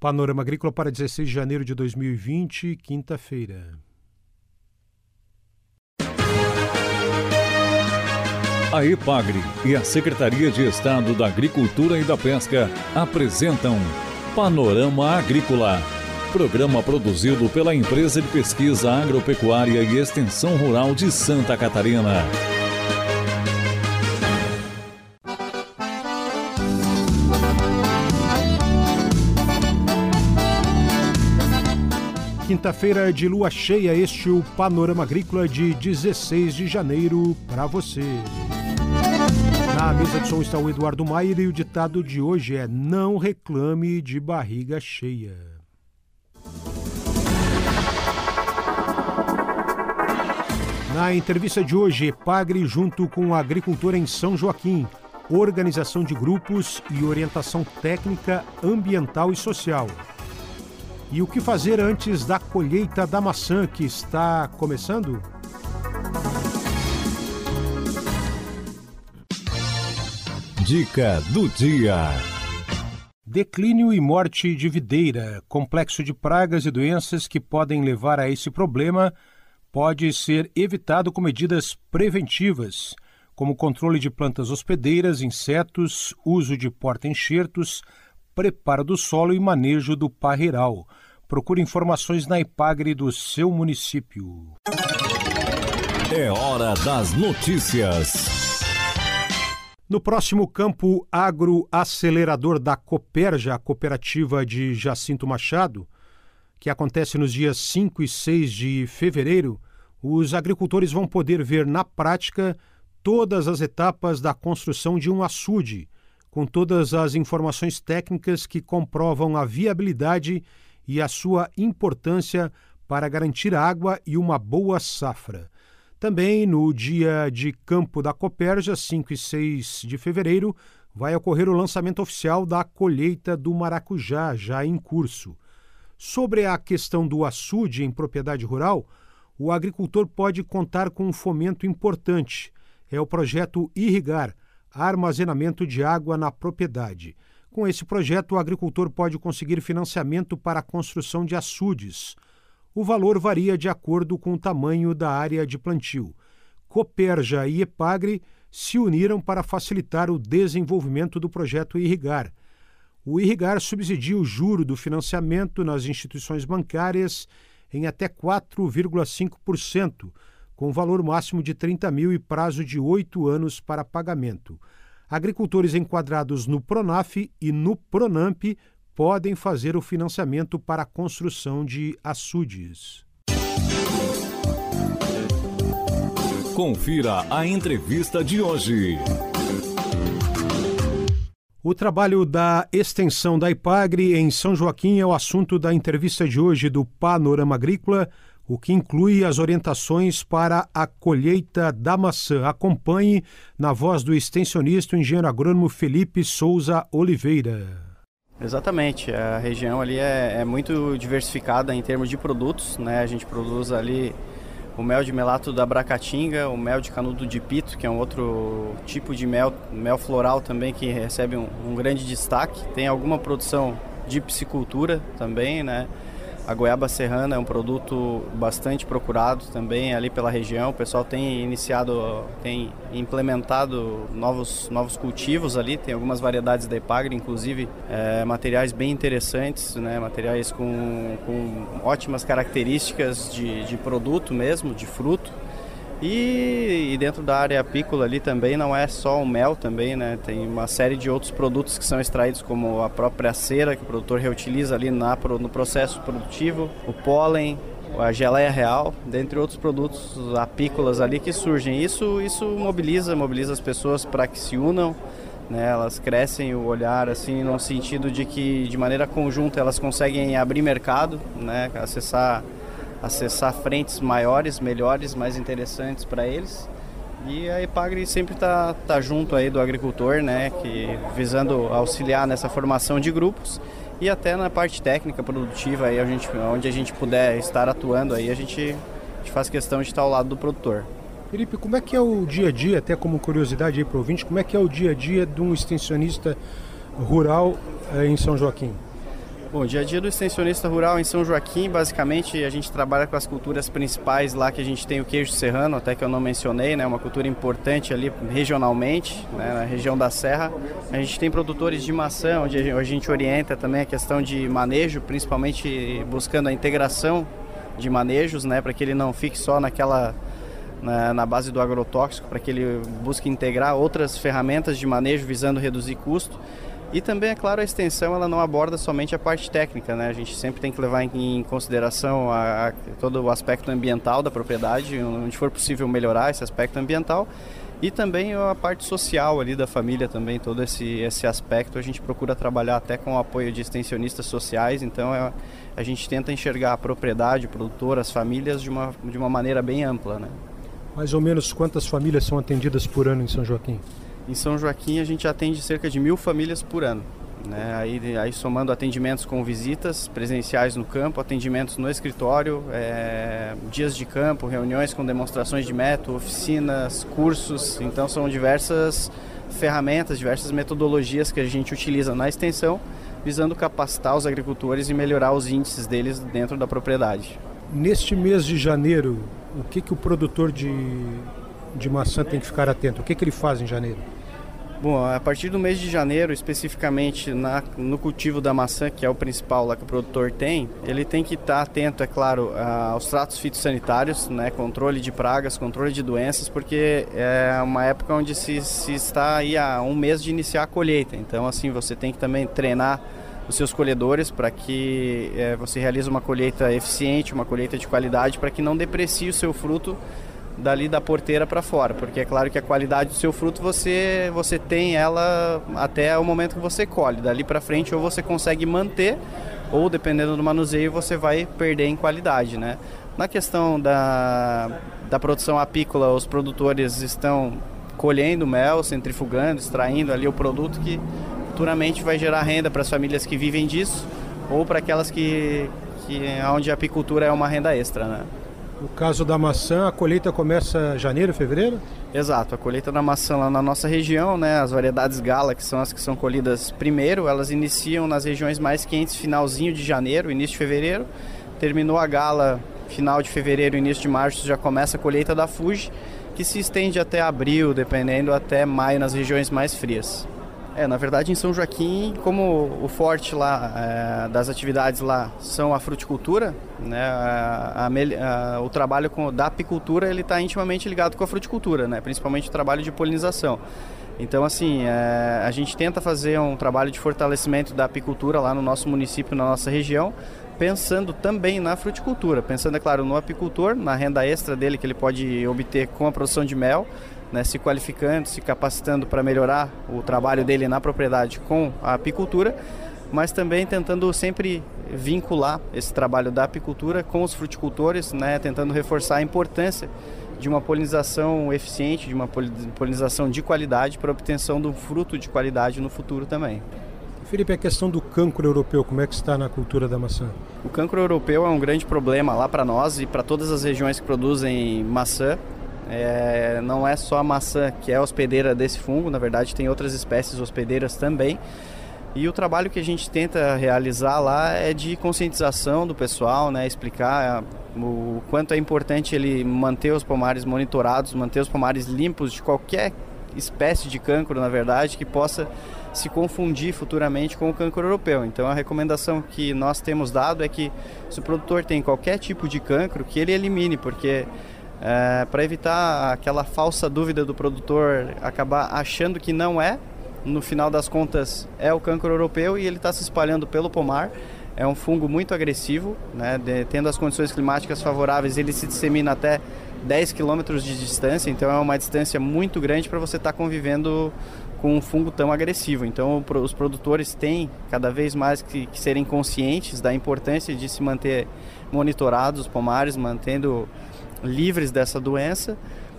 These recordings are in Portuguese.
Panorama Agrícola para 16 de janeiro de 2020, quinta-feira. A EPAGRE e a Secretaria de Estado da Agricultura e da Pesca apresentam Panorama Agrícola, programa produzido pela Empresa de Pesquisa Agropecuária e Extensão Rural de Santa Catarina. Quinta-feira de lua cheia, este é o Panorama Agrícola de 16 de janeiro para você. Na mesa de som está o Eduardo Maier e o ditado de hoje é: Não reclame de barriga cheia. Na entrevista de hoje, Pagre junto com a agricultora em São Joaquim, organização de grupos e orientação técnica, ambiental e social. E o que fazer antes da colheita da maçã que está começando? Dica do dia. Declínio e morte de videira, complexo de pragas e doenças que podem levar a esse problema, pode ser evitado com medidas preventivas, como controle de plantas hospedeiras, insetos, uso de porta-enxertos, preparo do solo e manejo do parreiral. Procure informações na Ipagre do seu município. É hora das notícias. No próximo campo agroacelerador da Coperja, a cooperativa de Jacinto Machado, que acontece nos dias 5 e 6 de fevereiro, os agricultores vão poder ver na prática todas as etapas da construção de um açude, com todas as informações técnicas que comprovam a viabilidade e a sua importância para garantir água e uma boa safra. Também no dia de campo da Coperja, 5 e 6 de fevereiro, vai ocorrer o lançamento oficial da colheita do maracujá, já em curso. Sobre a questão do açude em propriedade rural, o agricultor pode contar com um fomento importante. É o projeto Irrigar, armazenamento de água na propriedade. Com esse projeto, o agricultor pode conseguir financiamento para a construção de açudes. O valor varia de acordo com o tamanho da área de plantio. Coperja e Epagre se uniram para facilitar o desenvolvimento do projeto Irrigar. O Irrigar subsidia o juro do financiamento nas instituições bancárias em até 4,5%, com valor máximo de 30 mil e prazo de oito anos para pagamento. Agricultores enquadrados no Pronaf e no Pronamp podem fazer o financiamento para a construção de açudes. Confira a entrevista de hoje. O trabalho da extensão da IPAGRE em São Joaquim é o assunto da entrevista de hoje do Panorama Agrícola, o que inclui as orientações para a colheita da maçã. Acompanhe na voz do extensionista, o engenheiro agrônomo Felipe Souza Oliveira. Exatamente, a região ali é, é, muito diversificada em termos de produtos, né? A gente produz ali o mel de melato da Bracatinga, o mel de canudo de pito, que é um outro tipo de mel, mel floral também que recebe um, um grande destaque. Tem alguma produção de piscicultura também, né? A goiaba serrana é um produto bastante procurado também ali pela região. O pessoal tem iniciado, tem implementado novos, novos cultivos ali. Tem algumas variedades da Epagre, inclusive é, materiais bem interessantes, né? materiais com, com ótimas características de, de produto mesmo, de fruto. E, e, dentro da área apícola ali também não é só o mel também, né? Tem uma série de outros produtos que são extraídos como a própria cera que o produtor reutiliza ali na, no processo produtivo, o pólen, a geleia real, dentre outros produtos apícolas ali que surgem. Isso isso mobiliza, mobiliza as pessoas para que se unam, né? Elas crescem o olhar assim no sentido de que de maneira conjunta elas conseguem abrir mercado, né? Acessar acessar frentes maiores, melhores, mais interessantes para eles. E a Epagre sempre está tá junto aí do agricultor, né, que visando auxiliar nessa formação de grupos e até na parte técnica produtiva aí a gente, onde a gente puder estar atuando aí a gente, a gente faz questão de estar ao lado do produtor. Felipe, como é que é o dia a dia, até como curiosidade aí para o ouvinte, como é que é o dia a dia de um extensionista rural eh, em São Joaquim? Bom, dia a dia do extensionista rural em São Joaquim, basicamente a gente trabalha com as culturas principais lá que a gente tem o queijo serrano, até que eu não mencionei, né, uma cultura importante ali regionalmente, né, na região da Serra. A gente tem produtores de maçã, onde a gente orienta também a questão de manejo, principalmente buscando a integração de manejos, né, para que ele não fique só naquela na, na base do agrotóxico, para que ele busque integrar outras ferramentas de manejo visando reduzir custo. E também, é claro, a extensão ela não aborda somente a parte técnica, né? A gente sempre tem que levar em, consideração a, a, todo o aspecto ambiental da propriedade, onde for possível melhorar esse aspecto ambiental. E também a parte social ali da família também, todo esse, esse aspecto a gente procura trabalhar até com o apoio de extensionistas sociais, então é, a gente tenta enxergar a propriedade, o produtor, as famílias de uma, de uma maneira bem ampla. Né? Mais ou menos quantas famílias são atendidas por ano em São Joaquim? Em São Joaquim a gente atende cerca de mil famílias por ano. Né? Aí, aí somando atendimentos com visitas presenciais no campo, atendimentos no escritório, é, dias de campo, reuniões com demonstrações de método, oficinas, cursos. Então são diversas ferramentas, diversas metodologias que a gente utiliza na extensão, visando capacitar os agricultores e melhorar os índices deles dentro da propriedade. Neste mês de janeiro, o que, que o produtor de, de maçã tem que ficar atento? O que, que ele faz em janeiro? Bom, a partir do mês de janeiro, especificamente na, no cultivo da maçã, que é o principal lá que o produtor tem, ele tem que estar atento, é claro, aos tratos fitossanitários, né, controle de pragas, controle de doenças, porque é uma época onde se, se está aí há um mês de iniciar a colheita. Então, assim, você tem que também treinar os seus colhedores para que é, você realize uma colheita eficiente, uma colheita de qualidade, para que não deprecie o seu fruto dali da porteira para fora, porque é claro que a qualidade do seu fruto você você tem ela até o momento que você colhe. Dali para frente ou você consegue manter ou dependendo do manuseio você vai perder em qualidade, né? Na questão da, da produção apícola, os produtores estão colhendo mel, centrifugando, extraindo ali o produto que futuramente vai gerar renda para as famílias que vivem disso ou para aquelas que, que onde a apicultura é uma renda extra, né? No caso da maçã, a colheita começa janeiro, fevereiro? Exato, a colheita da maçã lá na nossa região, né, as variedades gala, que são as que são colhidas primeiro, elas iniciam nas regiões mais quentes, finalzinho de janeiro, início de fevereiro. Terminou a gala, final de fevereiro, início de março, já começa a colheita da Fuji, que se estende até abril, dependendo, até maio nas regiões mais frias. É, na verdade, em São Joaquim, como o forte lá é, das atividades lá são a fruticultura, né, a, a, a, o trabalho com, da apicultura ele está intimamente ligado com a fruticultura, né, principalmente o trabalho de polinização. Então, assim, é, a gente tenta fazer um trabalho de fortalecimento da apicultura lá no nosso município, na nossa região, pensando também na fruticultura, pensando, é claro, no apicultor, na renda extra dele que ele pode obter com a produção de mel, né, se qualificando, se capacitando para melhorar o trabalho dele na propriedade com a apicultura, mas também tentando sempre vincular esse trabalho da apicultura com os fruticultores, né, tentando reforçar a importância de uma polinização eficiente, de uma polinização de qualidade para obtenção de um fruto de qualidade no futuro também. Felipe, a questão do cancro europeu, como é que está na cultura da maçã? O cancro europeu é um grande problema lá para nós e para todas as regiões que produzem maçã. É, não é só a maçã que é hospedeira desse fungo, na verdade tem outras espécies hospedeiras também. E o trabalho que a gente tenta realizar lá é de conscientização do pessoal, né, explicar o quanto é importante ele manter os pomares monitorados, manter os pomares limpos de qualquer espécie de cancro, na verdade, que possa se confundir futuramente com o cancro europeu. Então a recomendação que nós temos dado é que se o produtor tem qualquer tipo de cancro, que ele elimine, porque é, para evitar aquela falsa dúvida do produtor acabar achando que não é, no final das contas é o cancro europeu e ele está se espalhando pelo pomar. É um fungo muito agressivo, né? De, tendo as condições climáticas favoráveis, ele se dissemina até 10 quilômetros de distância, então é uma distância muito grande para você estar tá convivendo com um fungo tão agressivo. Então, os produtores têm cada vez mais que, que serem conscientes da importância de se manter monitorados os pomares, mantendo livres dessa doença,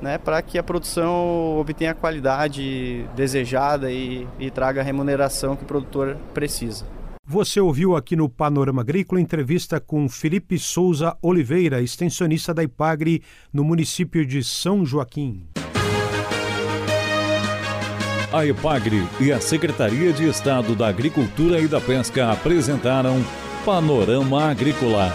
né, para que a produção obtenha a qualidade desejada e, e traga a remuneração que o produtor precisa. Você ouviu aqui no Panorama Agrícola entrevista com Felipe Souza Oliveira, extensionista da Ipagre no município de São Joaquim. A EPAGRE e a Secretaria de Estado da Agricultura e da Pesca apresentaram Panorama Agrícola,